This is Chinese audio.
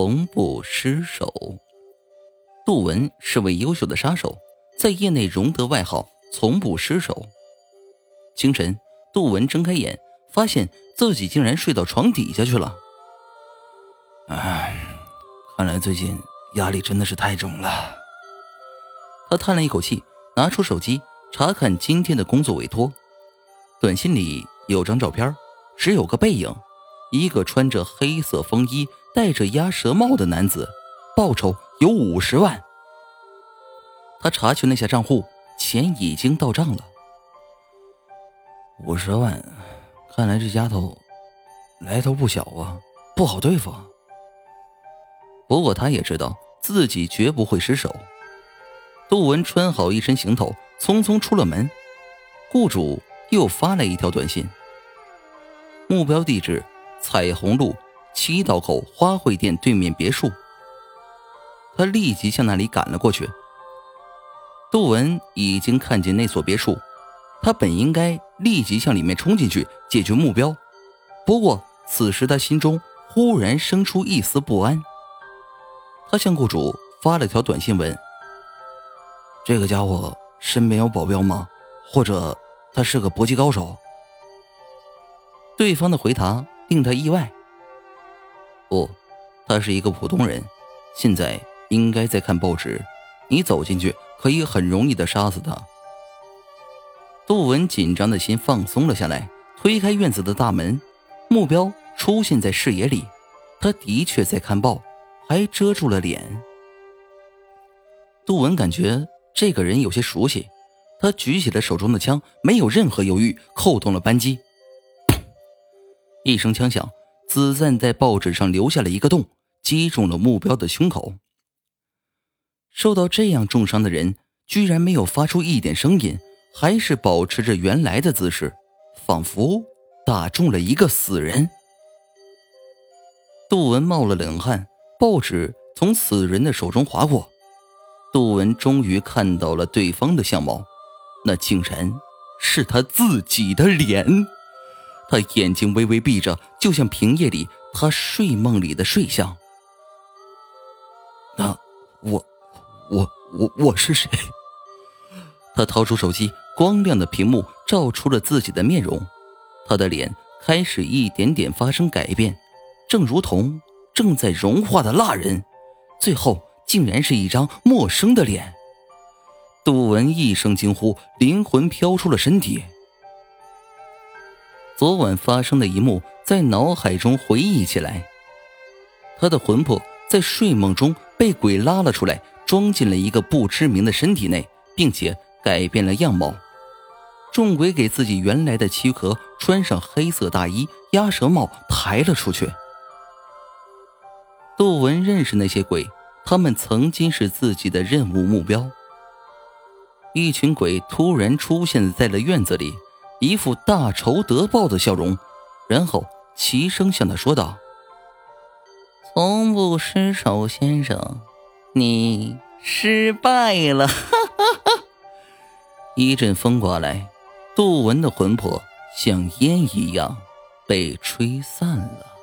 从不失手。杜文是位优秀的杀手，在业内荣得外号“从不失手”。清晨，杜文睁开眼，发现自己竟然睡到床底下去了。唉，看来最近压力真的是太重了。他叹了一口气，拿出手机查看今天的工作委托。短信里有张照片，只有个背影，一个穿着黑色风衣、戴着鸭舌帽的男子，报酬有五十万。他查询了一下账户，钱已经到账了。五十万，看来这丫头来头不小啊，不好对付。不过他也知道自己绝不会失手。杜文穿好一身行头，匆匆出了门。雇主。又发来一条短信，目标地址：彩虹路七道口花卉店对面别墅。他立即向那里赶了过去。杜文已经看见那所别墅，他本应该立即向里面冲进去解决目标，不过此时他心中忽然生出一丝不安。他向雇主发了条短信问：“这个家伙身边有保镖吗？或者？”他是个搏击高手。对方的回答令他意外。不，他是一个普通人，现在应该在看报纸。你走进去可以很容易的杀死他。杜文紧张的心放松了下来，推开院子的大门，目标出现在视野里。他的确在看报，还遮住了脸。杜文感觉这个人有些熟悉。他举起了手中的枪，没有任何犹豫，扣动了扳机。一声枪响，子弹在报纸上留下了一个洞，击中了目标的胸口。受到这样重伤的人，居然没有发出一点声音，还是保持着原来的姿势，仿佛打中了一个死人。杜文冒了冷汗，报纸从死人的手中划过，杜文终于看到了对方的相貌。那竟然是他自己的脸，他眼睛微微闭着，就像平夜里他睡梦里的睡相。那我，我，我，我是谁？他掏出手机，光亮的屏幕照出了自己的面容，他的脸开始一点点发生改变，正如同正在融化的蜡人，最后竟然是一张陌生的脸。杜文一声惊呼，灵魂飘出了身体。昨晚发生的一幕在脑海中回忆起来，他的魂魄在睡梦中被鬼拉了出来，装进了一个不知名的身体内，并且改变了样貌。众鬼给自己原来的躯壳穿上黑色大衣、鸭舌帽，抬了出去。杜文认识那些鬼，他们曾经是自己的任务目标。一群鬼突然出现在了院子里，一副大仇得报的笑容，然后齐声向他说道：“从不失手，先生，你失败了。”哈哈哈！一阵风刮来，杜文的魂魄像烟一样被吹散了。